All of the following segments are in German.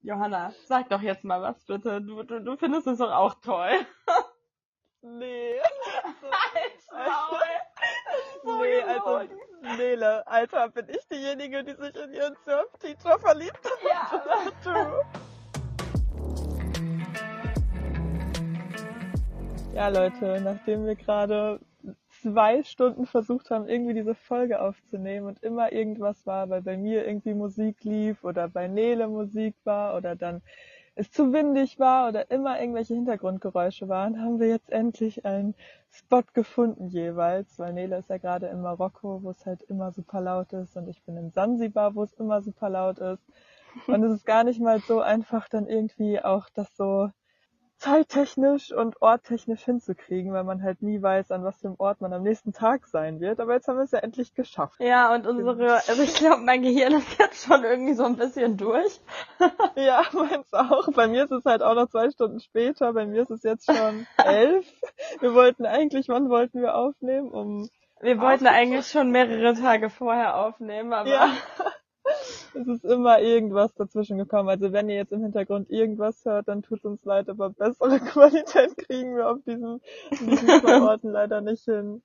Johanna, sag doch jetzt mal was bitte. Du, du, du findest es doch auch toll. Nee. Alter, Also, nee, also, Nele, Alter, bin ich diejenige, die sich in ihren Surf-Teacher verliebt hat? Ja. Du. Ja, Leute, nachdem wir gerade zwei Stunden versucht haben, irgendwie diese Folge aufzunehmen und immer irgendwas war, weil bei mir irgendwie Musik lief oder bei Nele Musik war oder dann es zu windig war oder immer irgendwelche Hintergrundgeräusche waren, haben wir jetzt endlich einen Spot gefunden jeweils, weil Nele ist ja gerade in Marokko, wo es halt immer super laut ist und ich bin in Sansibar, wo es immer super laut ist. Und es ist gar nicht mal so einfach, dann irgendwie auch das so zeittechnisch und orttechnisch hinzukriegen, weil man halt nie weiß, an was für einem Ort man am nächsten Tag sein wird. Aber jetzt haben wir es ja endlich geschafft. Ja, und unsere, also ich glaube, mein Gehirn ist jetzt schon irgendwie so ein bisschen durch. Ja, meins auch. Bei mir ist es halt auch noch zwei Stunden später. Bei mir ist es jetzt schon elf. Wir wollten eigentlich, wann wollten wir aufnehmen? Um Wir wollten eigentlich schon mehrere Tage vorher aufnehmen, aber ja. Es ist immer irgendwas dazwischen gekommen. Also wenn ihr jetzt im Hintergrund irgendwas hört, dann tut uns leid, aber bessere Qualität kriegen wir auf diesen, diesen Orten leider nicht hin.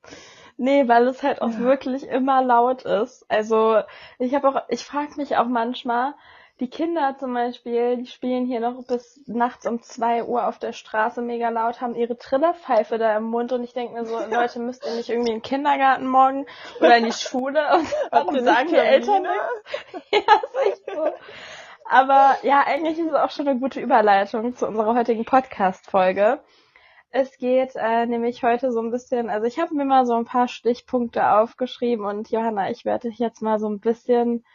Nee, weil es halt auch Ja. wirklich immer laut ist. Also ich habe auch, ich frage mich auch manchmal, die Kinder zum Beispiel, die spielen hier noch bis nachts um zwei Uhr auf der Straße mega laut, haben ihre Trillerpfeife da im Mund und ich denke mir so, Leute, müsst ihr nicht irgendwie in den Kindergarten morgen oder in die Schule und warum sagen die Eltern nichts? Ja, ist echt so. Aber ja, eigentlich ist es auch schon eine gute Überleitung zu unserer heutigen Podcast-Folge. Es geht äh, nämlich heute so ein bisschen, also ich habe mir mal so ein paar Stichpunkte aufgeschrieben und Johanna, ich werde dich jetzt mal so ein bisschen,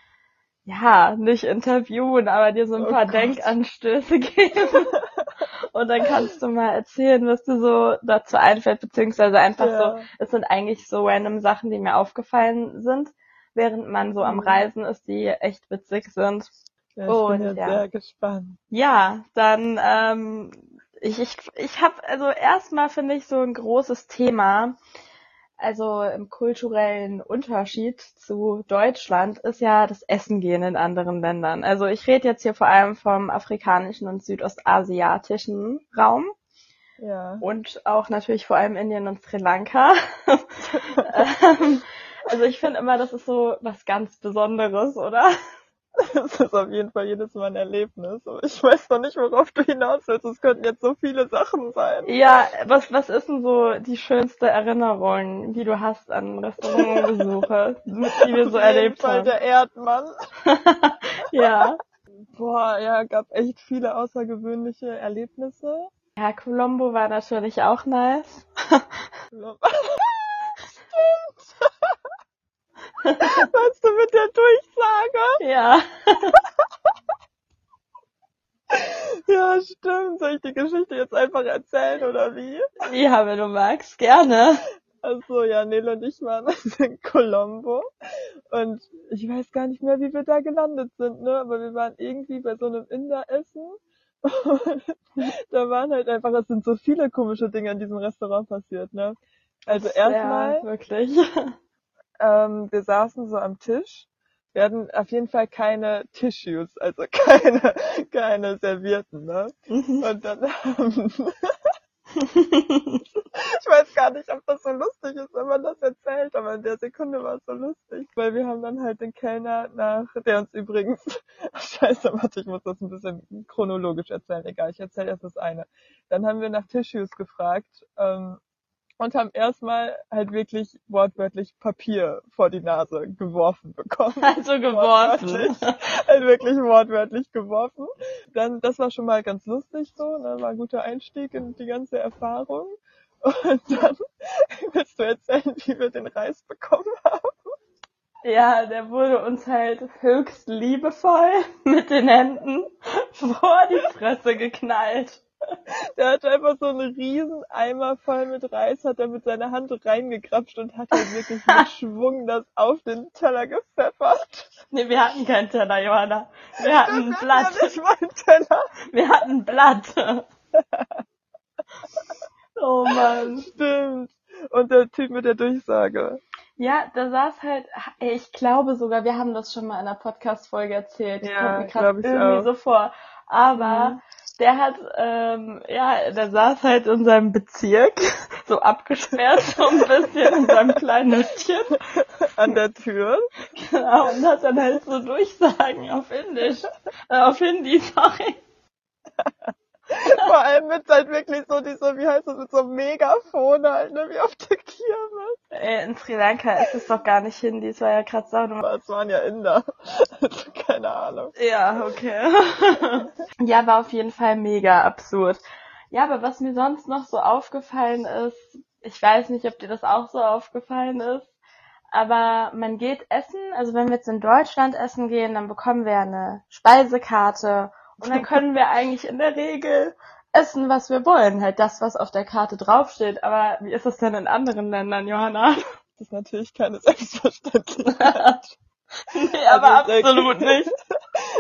ja, nicht interviewen, aber dir so ein Oh paar Gott. Denkanstöße geben. und dann kannst du mal erzählen, was dir so dazu einfällt, beziehungsweise einfach so, Ja. es sind eigentlich so random Sachen, die mir aufgefallen sind, während man so am Mhm. Reisen ist, die echt witzig sind. Ja, ich Und, bin ja, ja. sehr gespannt. Ja, dann ähm, ich ich ich habe also erstmal finde ich so ein großes Thema. Also im kulturellen Unterschied zu Deutschland ist ja das Essen gehen in anderen Ländern. Also ich rede jetzt hier vor allem vom afrikanischen und südostasiatischen Raum Ja. und auch natürlich vor allem Indien und Sri Lanka. ähm, also ich finde immer, das ist so was ganz Besonderes, oder? Das ist auf jeden Fall jedes Mal ein Erlebnis. Aber ich weiß noch nicht, worauf du hinaus willst. Es könnten jetzt so viele Sachen sein. Ja, was, was ist denn so die schönste Erinnerung, die du hast an Restaurantbesuche, die wir so Auf jeden erlebt Fall haben? der Erdmann. Ja. Boah, ja, gab echt viele außergewöhnliche Erlebnisse. Ja, Colombo war natürlich auch nice. Was du mit der Durchsage? Ja. Ja, stimmt. Soll ich die Geschichte jetzt einfach erzählen oder wie? Ja, wenn du magst, gerne. Also ja, Nele und ich waren in Colombo und ich weiß gar nicht mehr, wie wir da gelandet sind, ne? Aber wir waren irgendwie bei so einem Inder-Essen. Und da waren halt einfach, es sind so viele komische Dinge in diesem Restaurant passiert, ne? Also erstmal, Ja, wirklich. Ähm, wir saßen so am Tisch. Wir hatten auf jeden Fall keine Tissues, also keine, keine Servierten, ne? Und dann haben, ich weiß gar nicht, ob das so lustig ist, wenn man das erzählt, aber in der Sekunde war es so lustig, weil wir haben dann halt den Kellner nach, der uns übrigens, scheiße, warte, ich muss das ein bisschen chronologisch erzählen, egal, ich erzähle erst das eine. Dann haben wir nach Tissues gefragt, ähm, und haben erstmal halt wirklich wortwörtlich Papier vor die Nase geworfen bekommen. Also geworfen. Halt wirklich wortwörtlich geworfen. Dann, das war schon mal ganz lustig so, ne? war ein guter Einstieg in die ganze Erfahrung. Und dann willst du erzählen, wie wir den Reis bekommen haben. Ja, der wurde uns halt höchst liebevoll mit den Händen vor die Fresse geknallt. Der hat einfach so einen riesen Eimer voll mit Reis, hat er mit seiner Hand reingekrapscht und hat halt wirklich mit Schwung das auf den Teller gepfeffert. Nee, wir hatten keinen Teller, Johanna. Wir hatten ein Blatt. ja nicht mein Teller. Wir hatten ein Blatt. Oh Mann. Stimmt. Und der Typ mit der Durchsage. Ja, da saß halt, ich glaube sogar, wir haben das schon mal in einer Podcast-Folge erzählt. Ja, Kommt mir grad glaub ich irgendwie auch. so vor. Aber Mhm. Der hat, ähm, ja, der saß halt in seinem Bezirk, so abgesperrt, so ein bisschen in seinem kleinen Nüsschen. An der Tür. Genau, und hat dann halt so Durchsagen auf Indisch, äh, auf Hindi, sorry. Vor allem mit halt wirklich so diese, wie heißt das, mit so einem Megafon halt, ne, wie auf der Kirmes. Äh, In Sri Lanka ist es doch gar nicht Hindi, es war ja gerade. Aber es waren ja Inder. Keine Ahnung. Ja, okay. ja, war auf jeden Fall mega absurd. Ja, aber was mir sonst noch so aufgefallen ist, ich weiß nicht, ob dir das auch so aufgefallen ist, aber man geht essen, also wenn wir jetzt in Deutschland essen gehen, dann bekommen wir eine Speisekarte und dann können wir eigentlich in der Regel essen, was wir wollen, halt das, was auf der Karte draufsteht. Aber wie ist das denn in anderen Ländern, Johanna? Das ist natürlich keine Selbstverständlichkeit. nee, aber Also, absolut nicht.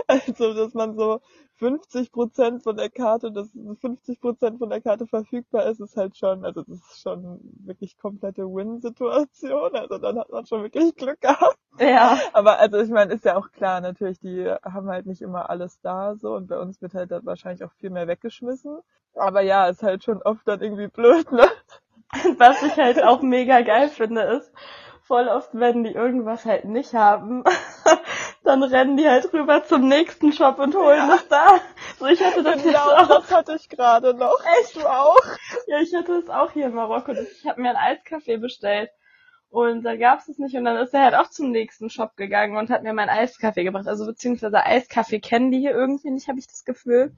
Also, dass man so 50 Prozent von der Karte, dass 50 Prozent von der Karte verfügbar ist, ist halt schon, also das ist schon wirklich komplette Win-Situation. Also dann hat man schon wirklich Glück gehabt. Ja. Aber also ich meine, ist ja auch klar, natürlich, die haben halt nicht immer alles da so und bei uns wird halt dann wahrscheinlich auch viel mehr weggeschmissen. Aber ja, ist halt schon oft dann irgendwie blöd, ne? Was ich halt auch mega geil finde, ist, voll oft, wenn die irgendwas halt nicht haben, dann rennen die halt rüber zum nächsten Shop und holen Ja. es da. So, ich hatte das Genau, auch. das hatte ich gerade noch. Echt? Du auch? Ja, ich hatte es auch hier in Marokko. Ich habe mir ein Eiskaffee bestellt. Und da gab's es nicht und dann ist er halt auch zum nächsten Shop gegangen und hat mir mein Eiskaffee gebracht. Also beziehungsweise Eiskaffee kennen die hier irgendwie nicht, habe ich das Gefühl.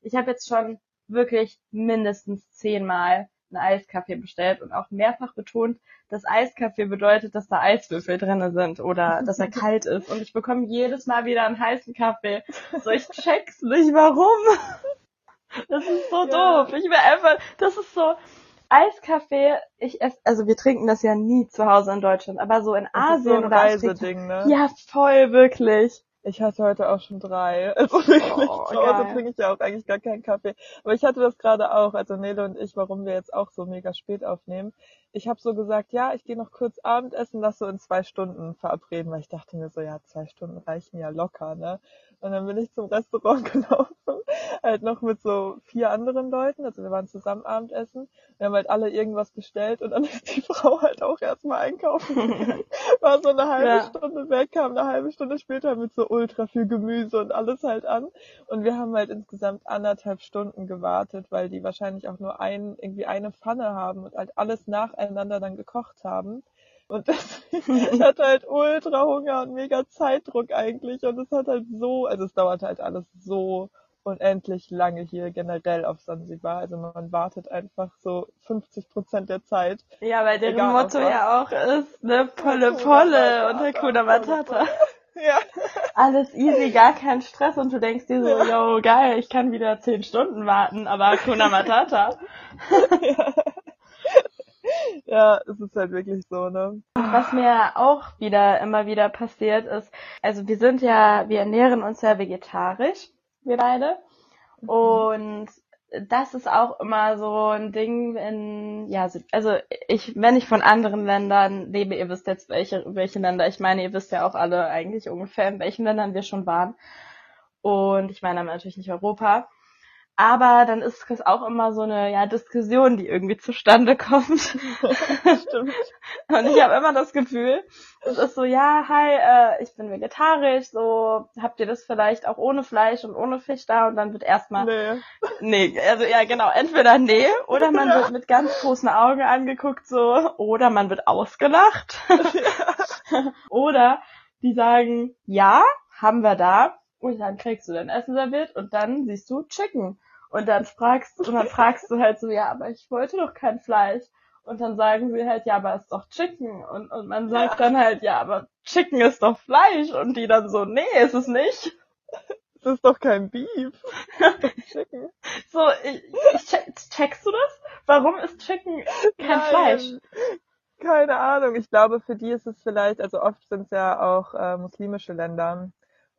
Ich habe jetzt schon wirklich mindestens zehnmal einen Eiskaffee bestellt und auch mehrfach betont, dass Eiskaffee bedeutet, dass da Eiswürfel drinne sind oder dass er kalt ist. Und ich bekomme jedes Mal wieder einen heißen Kaffee. So, ich check's nicht, warum. Das ist so Ja. doof. Ich will einfach, das ist so, Eiskaffee, ich esse, also wir trinken das ja nie zu Hause in Deutschland, aber so in Das ist so Asien ein oder Afrika. Ne? Ja, voll, wirklich. Ich hatte heute auch schon drei. Also wirklich, Oh, geil. trinke ich ja auch eigentlich gar keinen Kaffee. Aber ich hatte das gerade auch, also Nele und ich, warum wir jetzt auch so mega spät aufnehmen. Ich habe so gesagt, ja, ich gehe noch kurz Abendessen, lass so in zwei Stunden verabreden, weil ich dachte mir so, ja, zwei Stunden reichen ja locker, ne? Und dann bin ich zum Restaurant gelaufen, halt noch mit so vier anderen Leuten, also wir waren zusammen Abendessen. Wir haben halt alle irgendwas bestellt und dann ist die Frau halt auch erstmal einkaufen gegangen. War so eine halbe Ja. Stunde weg, kam eine halbe Stunde später mit so ultra viel Gemüse und alles halt an. Und wir haben halt insgesamt anderthalb Stunden gewartet, weil die wahrscheinlich auch nur ein, irgendwie eine Pfanne haben und halt alles nacheinander dann gekocht haben. Und ich hatte halt ultra Hunger und mega Zeitdruck eigentlich. Und es hat halt so, also es dauert halt alles so unendlich lange hier generell auf Sansibar. Also man wartet einfach so 50 Prozent der Zeit. Ja, weil deren Egal, Motto ja auch ist, ne, Polle Polle und Matata, Hakuna Matata. Ja. Alles easy, gar kein Stress und du denkst dir so, yo, geil, ich kann wieder zehn Stunden warten, aber Hakuna Matata. Ja, es ist halt wirklich so, ne? Was mir auch wieder, immer wieder passiert ist, also wir sind ja, wir ernähren uns ja vegetarisch, wir beide. Und das ist auch immer so ein Ding in, ja, also ich, wenn ich von anderen Ländern lebe, ihr wisst jetzt, welche, welche Länder ich meine, ihr wisst ja auch alle eigentlich ungefähr, in welchen Ländern wir schon waren. Und ich meine natürlich nicht Europa. Aber dann ist es auch immer so eine ja, Diskussion, die irgendwie zustande kommt. Stimmt. Und ich habe immer das Gefühl, es ist so, ja, hi, äh, ich bin vegetarisch, so habt ihr das vielleicht auch ohne Fleisch und ohne Fisch da und dann wird erstmal, Nee. nee, also ja genau, entweder nee oder man Ja. wird mit ganz großen Augen angeguckt so oder man wird ausgelacht oder die sagen, ja, haben wir da und dann kriegst du dein Essen serviert und dann siehst du Chicken und dann fragst und dann fragst du halt so, ja, aber ich wollte doch kein Fleisch. Und dann sagen sie halt, ja, aber es ist doch Chicken. Und, und man sagt dann halt, ja, aber Chicken ist doch Fleisch. Und die dann so, nee, ist es nicht. Das ist doch kein Beef. Chicken. So, ich, ich check, checkst du das? Warum ist Chicken kein Nein. Fleisch? Keine Ahnung. Ich glaube, für die ist es vielleicht, also oft sind es ja auch äh, muslimische Länder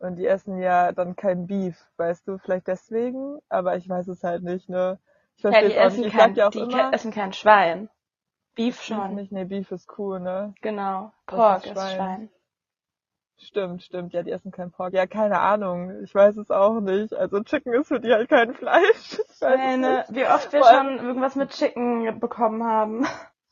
und die essen ja dann kein Beef, weißt du, vielleicht deswegen, aber ich weiß es halt nicht, ne? Ich Ja, verstehe die es auch essen nicht. Ich kein, sag ja auch die immer, essen kein Schwein. Beef schon. nicht, nee, Beef ist cool, ne? Genau. Pork ist ist Schwein. Schwein. Stimmt, stimmt. Ja, die essen kein Pork. Ja, keine Ahnung. Ich weiß es auch nicht. Also Chicken ist für die halt kein Fleisch. Ich weiß Meine, nicht. wie oft wir schon irgendwas mit Chicken bekommen haben.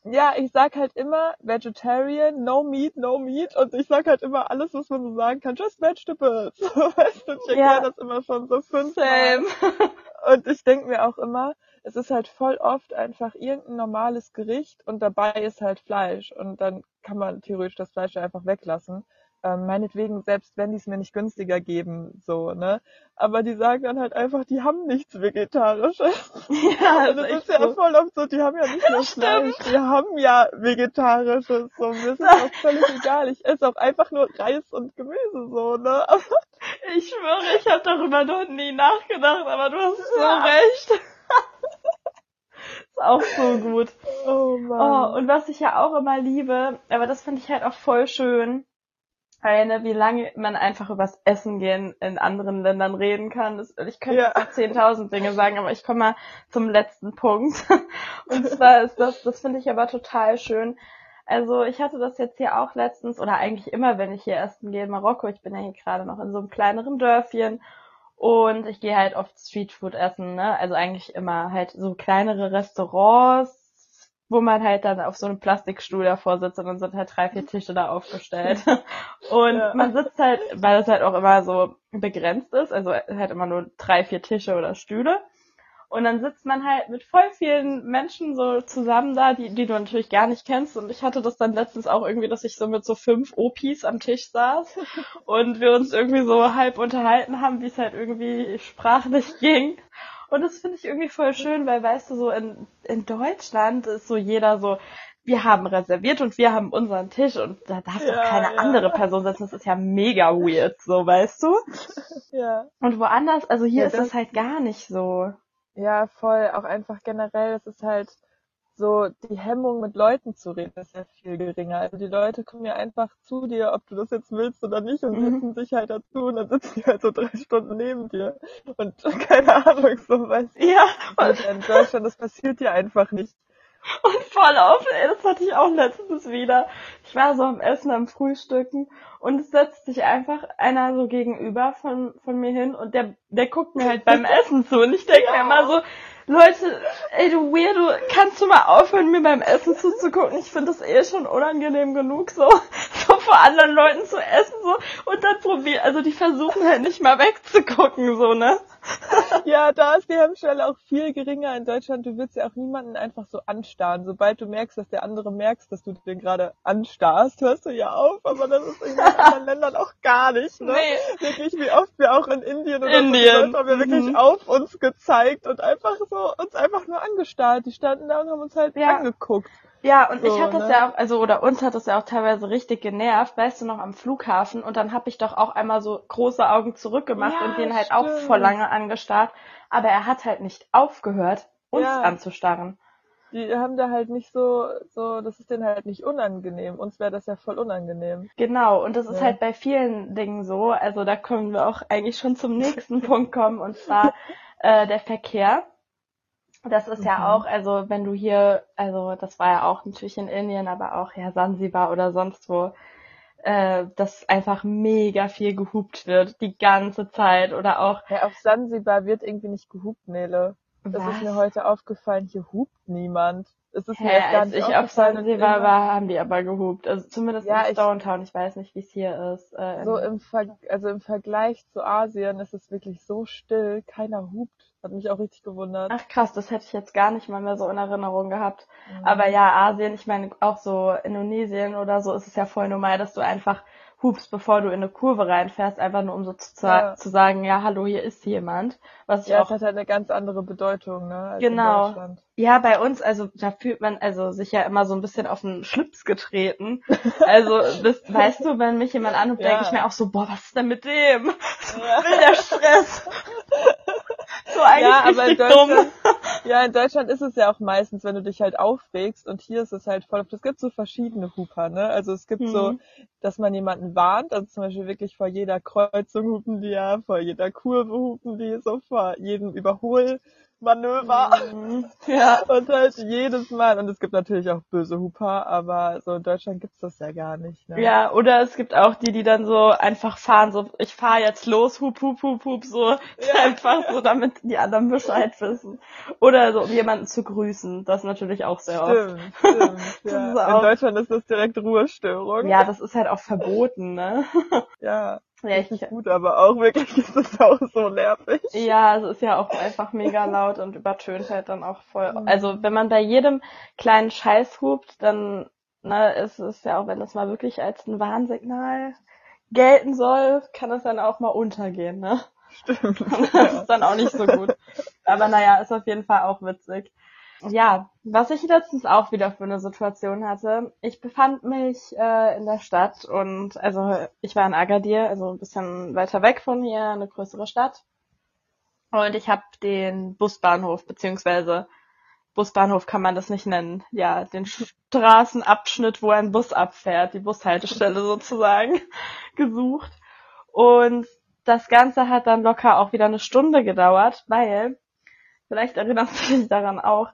Ja, ich sag halt immer Vegetarian, no meat, no meat. Und ich sag halt immer alles, was man so sagen kann, just vegetables. Weißt du, ich Ja. erkläre das immer schon so fünfmal. Und ich denk mir auch immer, es ist halt voll oft einfach irgendein normales Gericht und dabei ist halt Fleisch. Und dann kann man theoretisch das Fleisch ja einfach weglassen. Ähm, meinetwegen, selbst wenn die es mir nicht günstiger geben, so, ne? Aber die sagen dann halt einfach, die haben nichts Vegetarisches. Ja, Und das das ist ist ja so. voll oft so, die haben ja nicht nur Fleisch, die haben ja Vegetarisches. So, mir ist auch völlig egal. Ich esse auch einfach nur Reis und Gemüse, so, ne? Aber, Ich schwöre, ich habe darüber noch nie nachgedacht, aber du hast so Ja. recht. ist auch so gut. oh Oh, Mann. und was ich ja auch immer liebe, aber das finde ich halt auch voll schön, eine, wie lange man einfach übers Essen gehen in anderen Ländern reden kann. Das, ich könnte Ja. jetzt noch 10.000 Dinge sagen, aber ich komme mal zum letzten Punkt. Und zwar ist das, das finde ich aber total schön. Also ich hatte das jetzt hier auch letztens oder eigentlich immer, wenn ich hier essen gehe in Marokko. Ich bin ja hier gerade noch in so einem kleineren Dörfchen und ich gehe halt oft Streetfood essen, ne? Also eigentlich immer halt so kleinere Restaurants, wo man halt dann auf so einem Plastikstuhl davor sitzt und dann sind halt drei, vier Tische da aufgestellt. Und Ja. man sitzt halt, weil es halt auch immer so begrenzt ist, also halt immer nur drei, vier Tische oder Stühle. Und dann sitzt man halt mit voll vielen Menschen so zusammen da, die, die du natürlich gar nicht kennst. Und ich hatte das dann letztens auch irgendwie, dass ich so mit so fünf Opis am Tisch saß und wir uns irgendwie so halb unterhalten haben, wie es halt irgendwie sprachlich ging. Und das finde ich irgendwie voll schön, weil weißt du, so in, in Deutschland ist so jeder so, wir haben reserviert und wir haben unseren Tisch und da darf Ja, doch keine ja. andere Person sitzen. Das ist ja mega weird, so weißt du? Ja. Und woanders, also hier Ja, ist das- das halt gar nicht so. Ja, voll. Auch einfach generell, es ist halt so, die Hemmung mit Leuten zu reden ist ja viel geringer. Also die Leute kommen ja einfach zu dir, ob du das jetzt willst oder nicht, und Mhm. sitzen sich halt dazu und dann sitzen die halt so drei Stunden neben dir. Und keine Ahnung, so weißt du. Ja, Und in Deutschland, das passiert dir einfach nicht. Und voll auf, ey, das hatte ich auch letztens wieder. Ich war so am Essen, am Frühstücken und es setzt sich einfach einer so gegenüber von, von mir hin und der, der guckt mir halt beim Essen zu und ich denke mir immer so, Leute, ey du Weirdo, kannst du mal aufhören, mir beim Essen zuzugucken? Ich finde das eh schon unangenehm genug, so, so vor anderen Leuten zu essen, so, und dann probieren, also die versuchen halt nicht mal wegzugucken, so, ne? Ja, da ist die Hemmschwelle auch viel geringer in Deutschland. Du willst ja auch niemanden einfach so anstarren. Sobald du merkst, dass der andere merkst, dass du den gerade anstarrst, hörst du ja auf. Aber das ist in anderen Ländern auch gar nicht. Ne? Nee. Wirklich, wie oft wir auch in Indien oder Indien, so, haben wir wirklich mhm. auf uns gezeigt und einfach so uns einfach nur angestarrt. Die standen da und haben uns halt Ja. angeguckt. Ja, und So, ich hatte das ne? ja auch, also oder uns hat das ja auch teilweise richtig genervt, weißt du noch, am Flughafen und dann hab ich doch auch einmal so große Augen zurückgemacht Ja, und den halt auch voll lange angestarrt, aber er hat halt nicht aufgehört, uns Ja. anzustarren. Die haben da halt nicht so, so, das ist denen halt nicht unangenehm. Uns wäre das ja voll unangenehm. Genau, und das ist Ja. halt bei vielen Dingen so, also da können wir auch eigentlich schon zum nächsten Punkt kommen und zwar äh, der Verkehr. Das ist ja Mhm. auch, also wenn du hier, also das war ja auch natürlich in Indien, aber auch ja Sansibar oder sonst wo, äh, dass einfach mega viel gehupt wird, die ganze Zeit oder auch, Ja, auf Sansibar wird irgendwie nicht gehupt, Nele. Das was? ist mir heute aufgefallen, hier hupt niemand. Es ist mir Hä, erst gar als nicht ich auf Sansibar war, haben die aber gehupt. Also zumindest Ja, in Downtown. Ich weiß nicht, wie es hier ist. Äh, So im, Ver also im Vergleich zu Asien ist es wirklich so still, keiner hupt. Hat mich auch richtig gewundert. Ach krass, das hätte ich jetzt gar nicht mal mehr so in Erinnerung gehabt. Mhm. Aber ja, Asien, ich meine auch so Indonesien oder so ist es ja voll normal, dass du einfach hupst, bevor du in eine Kurve reinfährst, einfach nur um so zu, Ja. zu sagen, ja, hallo, hier ist jemand. Was ich ja, auch es hat halt eine ganz andere Bedeutung, ne? Genau. Ja, bei uns, also da fühlt man also sich ja immer so ein bisschen auf den Schlips getreten. Also, das, weißt du, wenn mich jemand anruft, Ja. denke ich mir auch so, boah, was ist denn mit dem? Ja. Will der Stress? so eigentlich Ja, aber in richtig dumm. Deutschland, ja, in Deutschland ist es ja auch meistens, wenn du dich halt aufregst und hier ist es halt voll es gibt so verschiedene Huper, ne? Also es gibt so, Mhm. dass man jemanden warnt, also zum Beispiel wirklich vor jeder Kreuzung hupen die ja, vor jeder Kurve hupen die, so vor jedem Überholweg Manöver. Mhm. Ja. Und halt jedes Mal. Und es gibt natürlich auch böse Huper, aber so in Deutschland gibt's das ja gar nicht. Ne? Ja, oder es gibt auch die, die dann so einfach fahren, so ich fahr jetzt los, hup, hup, hup, hup, so einfach so, damit die anderen Bescheid wissen. Oder so, um jemanden zu grüßen. Das natürlich auch sehr oft. Stimmt, stimmt. Das Ja. In Deutschland ist das direkt Ruhestörung. Ja, das ist halt auch verboten, ne? ja. Ja, ich, Richtig gut, aber auch wirklich ist das auch so nervig. ja, es ist ja auch einfach mega laut und übertönt halt dann auch voll. Also wenn man bei jedem kleinen Scheiß hupt, dann ne, ist es ja auch, wenn das mal wirklich als ein Warnsignal gelten soll, kann es dann auch mal untergehen, ne? Stimmt. Das ist dann auch nicht so gut. Aber naja, ist auf jeden Fall auch witzig. Ja, was ich letztens auch wieder für eine Situation hatte, ich befand mich äh, in der Stadt und also ich war in Agadir, also ein bisschen weiter weg von hier, eine größere Stadt. Und ich habe den Busbahnhof, beziehungsweise Busbahnhof kann man das nicht nennen, ja, den Straßenabschnitt, wo ein Bus abfährt, die Bushaltestelle sozusagen, gesucht. Und das Ganze hat dann locker auch wieder eine Stunde gedauert, weil, vielleicht erinnerst du dich daran auch,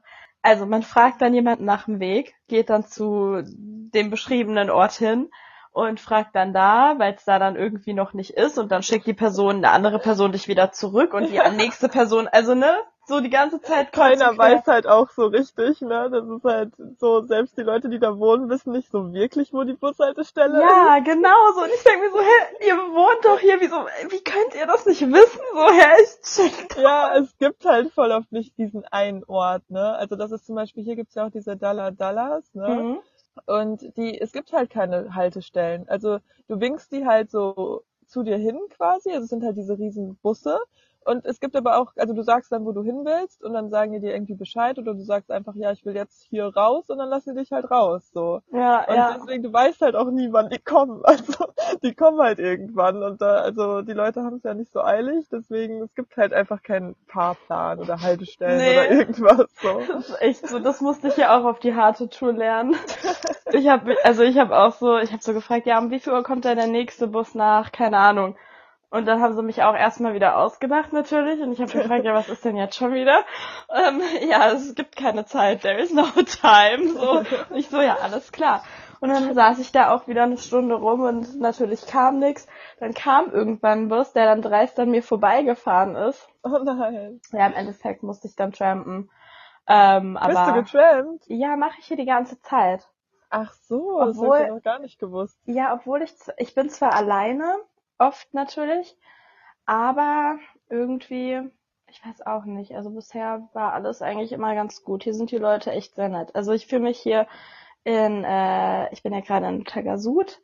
also man fragt dann jemanden nach dem Weg, geht dann zu dem beschriebenen Ort hin und fragt dann da, weil es da dann irgendwie noch nicht ist. Und dann schickt die Person, eine andere Person dich wieder zurück und die nächste Person, also ne, so die ganze Zeit Keiner weiß halt auch so richtig, ne? Das ist halt so, selbst die Leute, die da wohnen, wissen nicht so wirklich, wo die Bushaltestelle ist. Ja, genau so. Und ich denke mir so, hä, ihr wohnt doch hier, wieso, wie könnt ihr das nicht wissen? So, hä, ich check Ja, es gibt halt voll oft nicht diesen einen Ort, ne? Also das ist zum Beispiel, hier gibt's ja auch diese Dalla Dallas, ne? Mhm. Und die, es gibt halt keine Haltestellen. Also du winkst die halt so zu dir hin quasi, also es sind halt diese riesen Busse. Und es gibt aber auch, also du sagst dann, wo du hin willst und dann sagen die dir irgendwie Bescheid oder du sagst einfach, ja, ich will jetzt hier raus und dann lassen die dich halt raus, so. Ja, Und ja. deswegen, du weißt halt auch nie, wann die kommen. Also, die kommen halt irgendwann. Und da, also, die Leute haben es ja nicht so eilig. Deswegen, es gibt halt einfach keinen Fahrplan oder Haltestellen Nee. oder irgendwas so. Das ist echt so, das musste ich ja auch auf die harte Tour lernen. Ich habe, also ich habe auch so, ich habe so gefragt, ja, um wie viel Uhr kommt denn der nächste Bus nach? Keine Ahnung. Und dann haben sie mich auch erstmal wieder ausgedacht natürlich und ich habe gefragt, ja, was ist denn jetzt schon wieder? Ähm, ja, es gibt keine Zeit, there is no time. So, und ich so, ja, alles klar. Und dann saß ich da auch wieder eine Stunde rum und natürlich kam nix. Dann kam irgendwann ein Bus, der dann dreist an mir vorbeigefahren ist. Oh nein. Ja, im Endeffekt musste ich dann trampen. Ähm, Bist du aber getrampt? ja, mache ich hier die ganze Zeit. Ach so, das Obwohl- hab ich noch gar nicht gewusst. Ja, obwohl ich, ich bin zwar alleine, oft natürlich, aber irgendwie, ich weiß auch nicht. Also bisher war alles eigentlich immer ganz gut. Hier sind die Leute echt sehr nett. Also ich fühle mich hier in, äh, ich bin ja gerade in Tagasud.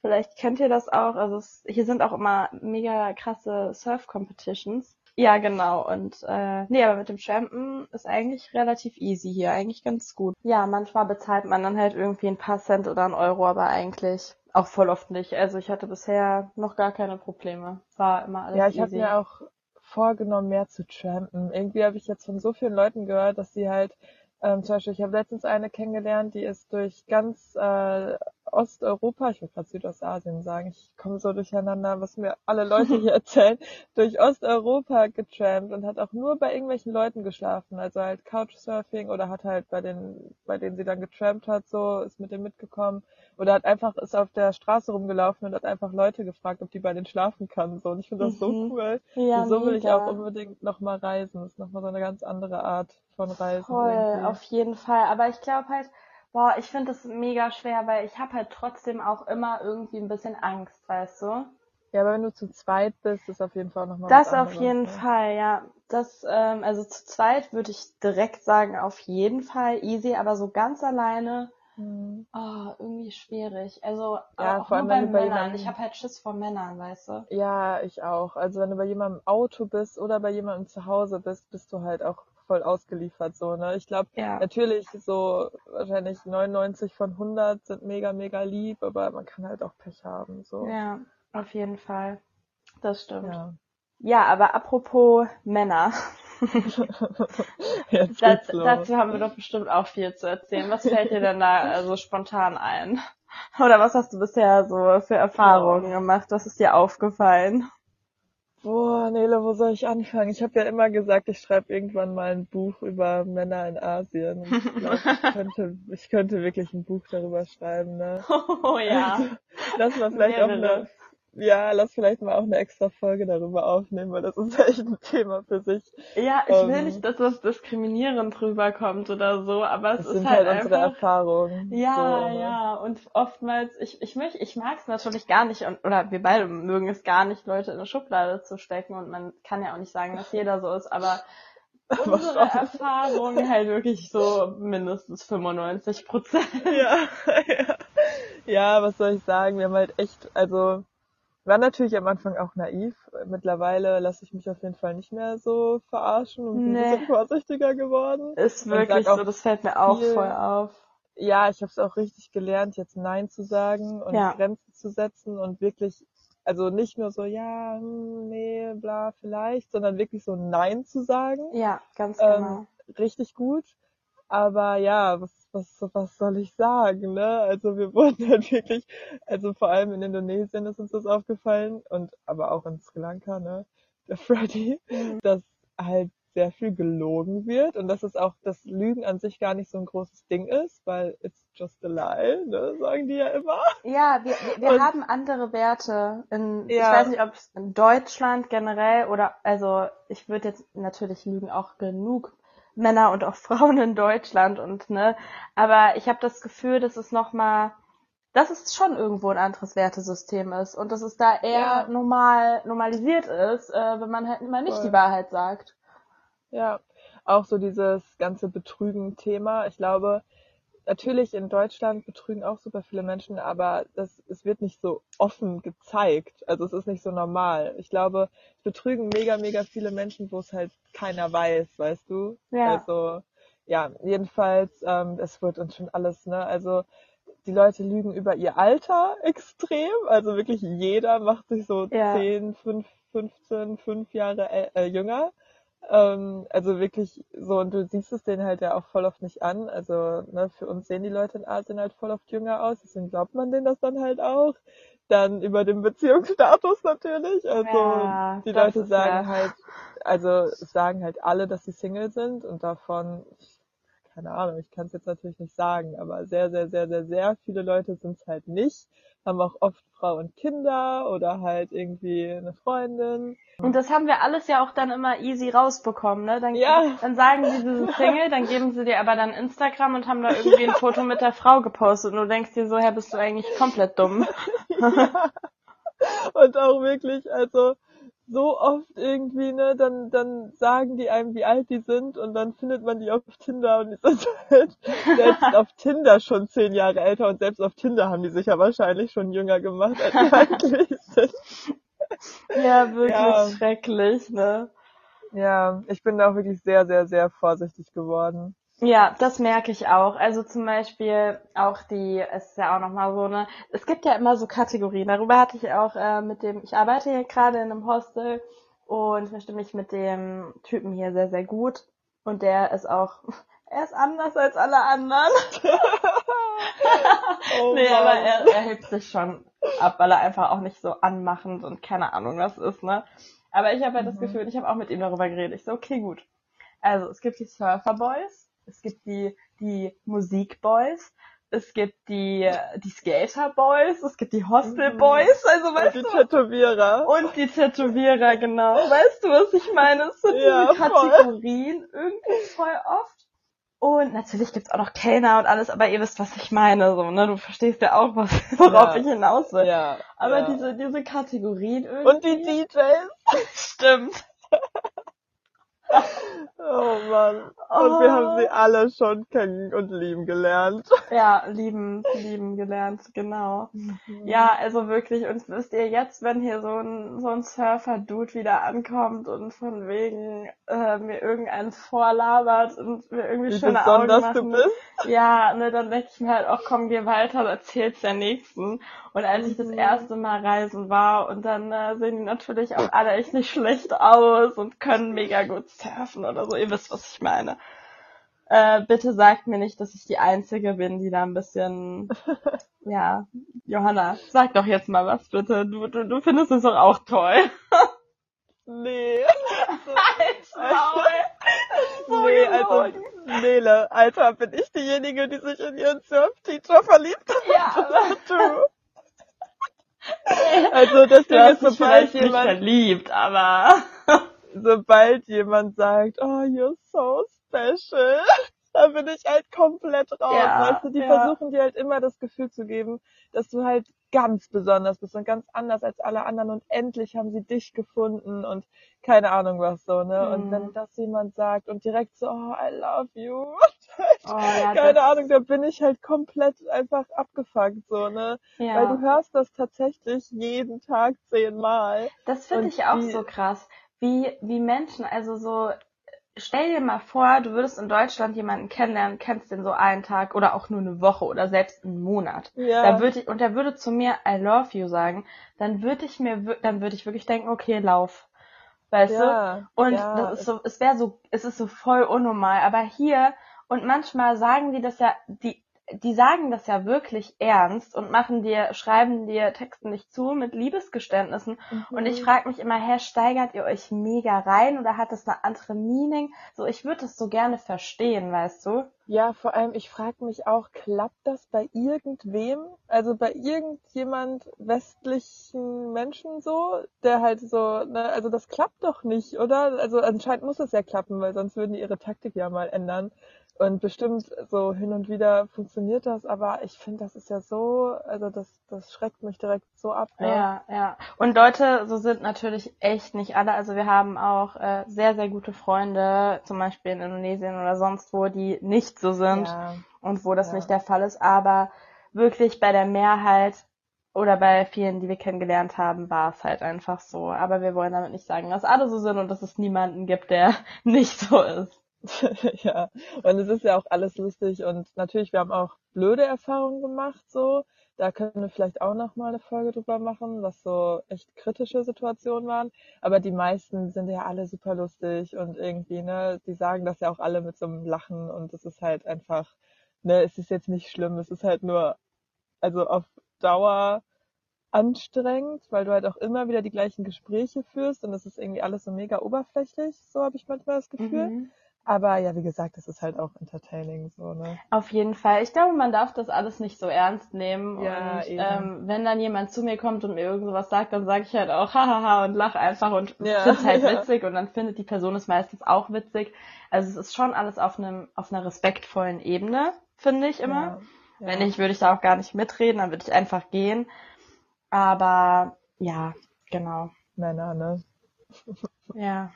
Vielleicht kennt ihr das auch. Also es, hier sind auch immer mega krasse Surf-Competitions. Ja, genau. Und äh, nee, aber mit dem Trampen ist eigentlich relativ easy hier, eigentlich ganz gut. Ja, manchmal bezahlt man dann halt irgendwie ein paar Cent oder einen Euro, aber eigentlich auch voll oft nicht. Also ich hatte bisher noch gar keine Probleme. War immer alles Ja, ich habe mir auch vorgenommen, mehr zu trampen. Irgendwie habe ich jetzt von so vielen Leuten gehört, dass sie halt, ähm, zum Beispiel, ich habe letztens eine kennengelernt, die ist durch ganz äh, Osteuropa, ich will gerade Südostasien sagen, ich komme so durcheinander, was mir alle Leute hier erzählen, durch Osteuropa getrampt und hat auch nur bei irgendwelchen Leuten geschlafen, also halt Couchsurfing oder hat halt bei den, bei denen sie dann getrampt hat, so ist mit denen mitgekommen oder hat einfach ist auf der Straße rumgelaufen und hat einfach Leute gefragt, ob die bei denen schlafen kann, so und ich finde das so Mhm. cool. ja, so will ich mega. auch unbedingt nochmal reisen. Das ist nochmal so eine ganz andere Art von Reisen. Voll, irgendwie. auf jeden Fall. Aber ich glaube halt, boah, ich finde das mega schwer, weil ich habe halt trotzdem auch immer irgendwie ein bisschen Angst, weißt du? Ja, aber wenn du zu zweit bist, ist auf jeden Fall nochmal Das was auf anderes, jeden ne? Fall, ja. Das, ähm, also zu zweit würde ich direkt sagen, auf jeden Fall easy, aber so ganz alleine, Mhm. oh, irgendwie schwierig. Also Ja, auch vor nur allem, bei du bei Männern. jemandem- Ich habe halt Schiss vor Männern, weißt du? Ja, ich auch. Also wenn du bei jemandem im Auto bist oder bei jemandem zu Hause bist, bist du halt auch voll ausgeliefert so, ne? Ich glaube, Ja. natürlich so wahrscheinlich 99 von 100 sind mega, mega lieb, aber man kann halt auch Pech haben, so. Ja, auf jeden Fall. Das stimmt. Ja. Ja, aber apropos Männer. Jetzt Da, geht's los. dazu haben wir doch bestimmt auch viel zu erzählen. Was fällt dir denn da also spontan ein? Oder was hast du bisher so für Erfahrungen gemacht? Was ist dir aufgefallen? Boah, Nele, wo soll ich anfangen? Ich habe ja immer gesagt, ich schreibe irgendwann mal ein Buch über Männer in Asien. Und ich, glaub, ich, könnte, ich könnte wirklich ein Buch darüber schreiben, ne? Oh ja. Also, lass mal vielleicht auch eine, ja, lass vielleicht mal auch eine extra Folge darüber aufnehmen, weil das ist echt ein Thema für sich. Ja, ich will ähm, nicht, dass das diskriminierend rüberkommt oder so, aber es ist sind halt, halt einfach, unsere Erfahrungen. Ja, so, ne? ja, und oftmals, ich, ich möchte, ich mag es natürlich gar nicht, und, oder wir beide mögen es gar nicht, Leute in eine Schublade zu stecken und man kann ja auch nicht sagen, dass jeder so ist, aber unsere Erfahrung halt wirklich so mindestens 95 Prozent. Ja, ja. Ja, was soll ich sagen? Wir haben halt echt, also war natürlich am Anfang auch naiv. Mittlerweile lasse ich mich auf jeden Fall nicht mehr so verarschen und bin nee. ein bisschen vorsichtiger geworden. Ist wirklich so, das fällt mir auch viel, voll auf. Ja, ich habe es auch richtig gelernt, jetzt Nein zu sagen und ja. Grenzen zu setzen und wirklich, also nicht nur so, ja, hm, nee, bla, vielleicht, sondern wirklich so Nein zu sagen. Ja, ganz genau. Ähm, richtig gut. Aber ja, was was, was soll ich sagen, ne? Also wir wurden halt wirklich, also vor allem in Indonesien ist uns das aufgefallen und aber auch in Sri Lanka, ne? Der Freddy, mhm. dass halt sehr viel gelogen wird und dass es auch das Lügen an sich gar nicht so ein großes Ding ist, weil it's just a lie, ne, sagen die ja immer. Ja, wir, wir, wir haben andere Werte. In, ja. Ich weiß nicht, ob es in Deutschland generell oder also ich würde jetzt natürlich Lügen auch genug Männer und auch Frauen in Deutschland und ne, aber ich habe das Gefühl, dass es noch mal dass es schon irgendwo ein anderes Wertesystem ist und dass es da eher ja. normal normalisiert ist, äh, wenn man halt immer nicht Voll. die Wahrheit sagt. Ja, auch so dieses ganze Betrügen-Thema. Ich glaube, natürlich in Deutschland betrügen auch super viele Menschen, aber das, es wird nicht so offen gezeigt. Also es ist nicht so normal. Ich glaube, es betrügen mega, mega viele Menschen, wo es halt keiner weiß, weißt du? Ja. Also, ja, jedenfalls, ähm, es wird uns schon alles, ne? Also die Leute lügen über ihr Alter extrem. Also wirklich jeder macht sich so ja. 10, 5, 15, 5 Jahre äh, jünger. Ähm, also wirklich so, und du siehst es denen halt ja auch voll oft nicht an. Also ne, für uns sehen die Leute in Asien halt voll oft jünger aus, deswegen glaubt man denen das dann halt auch. Dann über den Beziehungsstatus natürlich. Also ja, die Leute sagen ja. halt, also sagen halt alle, dass sie Single sind und davon, keine Ahnung, ich kann es jetzt natürlich nicht sagen, aber sehr, sehr, sehr, sehr, sehr viele Leute sind es halt nicht haben auch oft Frau und Kinder oder halt irgendwie eine Freundin. Und das haben wir alles ja auch dann immer easy rausbekommen, ne? Dann, ja. dann sagen sie, sie sind Single, dann geben sie dir aber dann Instagram und haben da irgendwie ein Foto mit der Frau gepostet und du denkst dir so, hä, bist du eigentlich komplett dumm. Ja. Und auch wirklich, also so oft irgendwie, ne, dann, dann sagen die einem, wie alt die sind und dann findet man die auf Tinder und die sind halt selbst auf Tinder schon zehn Jahre älter und selbst auf Tinder haben die sich ja wahrscheinlich schon jünger gemacht, als sie eigentlich sind. Ja, wirklich ja. schrecklich, ne? Ja, ich bin da auch wirklich sehr, sehr, sehr vorsichtig geworden. Ja, das merke ich auch. Also zum Beispiel auch die, es ist ja auch nochmal so, ne, es gibt ja immer so Kategorien. Darüber hatte ich auch äh, mit dem, ich arbeite hier gerade in einem Hostel und verstehe mich mit dem Typen hier sehr, sehr gut. Und der ist auch, er ist anders als alle anderen. oh nee, aber er, er hebt sich schon ab, weil er einfach auch nicht so anmachend und keine Ahnung was ist, ne. Aber ich habe halt mhm. das Gefühl, ich habe auch mit ihm darüber geredet. Ich so, okay, gut. Also es gibt die Surfer Boys, es gibt die, die Musikboys, es gibt die, die Skaterboys, es gibt die Hostelboys, mhm. also weißt und die du. Tätowierer. Und die Tätowierer, genau. Weißt du, was ich meine? Es sind ja, diese Kategorien voll. irgendwie voll oft. Und natürlich gibt's auch noch Kellner und alles, aber ihr wisst, was ich meine, so, ne? Du verstehst ja auch, was, worauf ja. ich hinaus will. Ja. Aber ja. diese, diese Kategorien irgendwie. Und die DJs. Stimmt. Oh Mann. Und oh. wir haben sie oh. alle schon kennen und lieben gelernt. Ja, lieben, lieben gelernt, genau. Mhm. Ja, also wirklich, und wisst ihr jetzt, wenn hier so ein, so ein Surfer-Dude wieder ankommt und von wegen äh, mir irgendeinen vorlabert und mir irgendwie Wie schöne Augen macht. du bist. Ja, ne, dann denke ich mir halt auch, komm, geh weiter und erzähl's der Nächsten. Und als ich das mhm. erste Mal reisen war und dann äh, sehen die natürlich auch alle echt nicht schlecht aus und können mega gut surfen oder so. Ihr wisst, was ich meine. Äh, bitte sagt mir nicht, dass ich die Einzige bin, die da ein bisschen, ja, Johanna, sag doch jetzt mal was bitte. Du, du, du findest es doch auch toll. Nee. Halt's Maul. nee, also, Nele, Alter, bin ich diejenige, die sich in ihren Surf-Teacher verliebt hat? Ja, aber Du. Also, hast ist, sobald vielleicht nicht jemand, verliebt, aber sobald jemand sagt, oh, you're so special, da bin ich halt komplett raus. Ja, weißt du, die ja. versuchen dir halt immer das Gefühl zu geben, dass du halt ganz besonders bist und ganz anders als alle anderen und endlich haben sie dich gefunden und keine Ahnung was so, ne? Und Mhm. wenn das jemand sagt und direkt so, oh, I love you. oh, ja, keine Ahnung, da bin ich halt komplett einfach abgefuckt, so, ne? ja. Weil du hörst das tatsächlich jeden Tag zehnmal. Das finde Und ich auch so krass, wie, wie Menschen, also so, stell dir mal vor, du würdest in Deutschland jemanden kennenlernen, kennst den so einen Tag oder auch nur eine Woche oder selbst einen Monat. Ja. Da würde ich, und der würde zu mir I love you sagen, dann würde ich mir, dann würde ich wirklich denken, okay, lauf. Weißt ja, du? Und ja, das ist so, es wäre so, es ist so voll unnormal. Aber hier, und manchmal sagen die das ja, die, die sagen das ja wirklich ernst und machen dir, schreiben dir, texten dich zu mit Liebesgeständnissen. Und ich Mhm. frage mich immer, hä, steigert ihr euch mega rein oder hat das eine andere Meaning? So, ich würde das so gerne verstehen, weißt du? Ja, vor allem, ich frage mich auch, klappt das bei irgendwem? Also bei irgendjemand westlichen Menschen so, der halt so, ne, also das klappt doch nicht, oder? Also anscheinend muss es ja klappen, weil sonst würden die ihre Taktik ja mal ändern. Und bestimmt so hin und wieder funktioniert das, aber ich finde, das ist ja so, also das, das schreckt mich direkt so ab. Ne? Ja, ja. Und Leute, so sind natürlich echt nicht alle. Also wir haben auch äh, sehr, sehr gute Freunde, zum Beispiel in Indonesien oder sonst wo, die nicht so sind Ja, und wo das Ja. nicht der Fall ist. Aber wirklich bei der Mehrheit oder bei vielen, die wir kennengelernt haben, war es halt einfach so. Aber wir wollen damit nicht sagen, dass alle so sind und dass es niemanden gibt, der nicht so ist. ja. Und es ist ja auch alles lustig und natürlich, wir haben auch blöde Erfahrungen gemacht, so. Da können wir vielleicht auch noch mal eine Folge drüber machen, was so echt kritische Situationen waren. Aber die meisten sind ja alle super lustig und irgendwie, ne, die sagen das ja auch alle mit so einem Lachen und es ist halt einfach, ne, es ist jetzt nicht schlimm, es ist halt nur, also auf Dauer anstrengend, weil du halt auch immer wieder die gleichen Gespräche führst und es ist irgendwie alles so mega oberflächlich, so habe ich manchmal das Gefühl. Mhm. Aber ja, wie gesagt, es ist halt auch entertaining, so, ne? Auf jeden Fall. Ich glaube, man darf das alles nicht so ernst nehmen. Ja, und ähm, wenn dann jemand zu mir kommt und mir irgend sowas sagt, dann sage ich halt auch hahaha und lach einfach und Ja, find's halt ja. witzig und dann findet die Person es meistens auch witzig. Also es ist schon alles auf einem auf einer respektvollen Ebene, finde ich immer. Ja. Wenn nicht, würde ich da auch gar nicht mitreden, dann würde ich einfach gehen. Aber ja, genau. Männer, ne? Ja.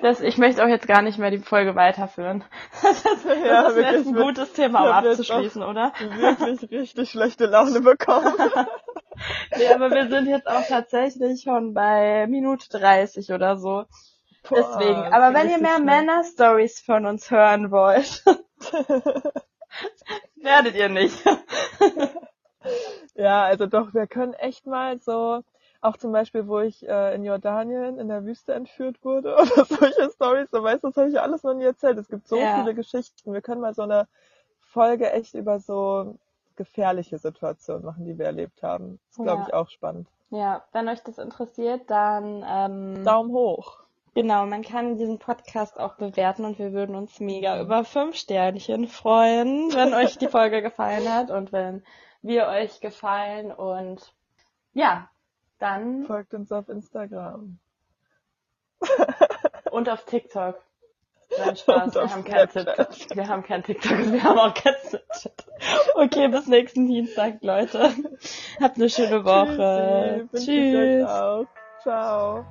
das, ich möchte auch jetzt gar nicht mehr die Folge weiterführen. Das, das Ja, ist jetzt ein gutes Thema, um abzuschließen, oder? Wirklich richtig schlechte Laune bekommen. Nee, aber wir sind jetzt auch tatsächlich schon bei Minute 30 oder so. Boah, Deswegen. Aber wenn ihr mehr. Männer-Stories von uns hören wollt, werdet ihr nicht. Ja, also doch, wir können echt mal so, auch zum Beispiel, wo ich äh, in Jordanien in der Wüste entführt wurde oder solche Stories, so weißt du, das habe ich ja alles noch nie erzählt. Es gibt so Ja. viele Geschichten. Wir können mal so eine Folge echt über so gefährliche Situationen machen, die wir erlebt haben. Das ist, glaube Ja. ich, auch spannend. Ja, wenn euch das interessiert, dann ähm, Daumen hoch. Genau, man kann diesen Podcast auch bewerten und wir würden uns mega über fünf Sternchen freuen, wenn euch die Folge gefallen hat und wenn wir euch gefallen und ja, dann Folgt uns auf Instagram. und auf TikTok. Nein, Spaß, Und wir haben kein. TikTok. Wir haben kein TikTok, wir haben auch kein Snapchat. Okay, bis nächsten Dienstag, Leute. Habt eine schöne Woche. Tschüss. auch. Ciao.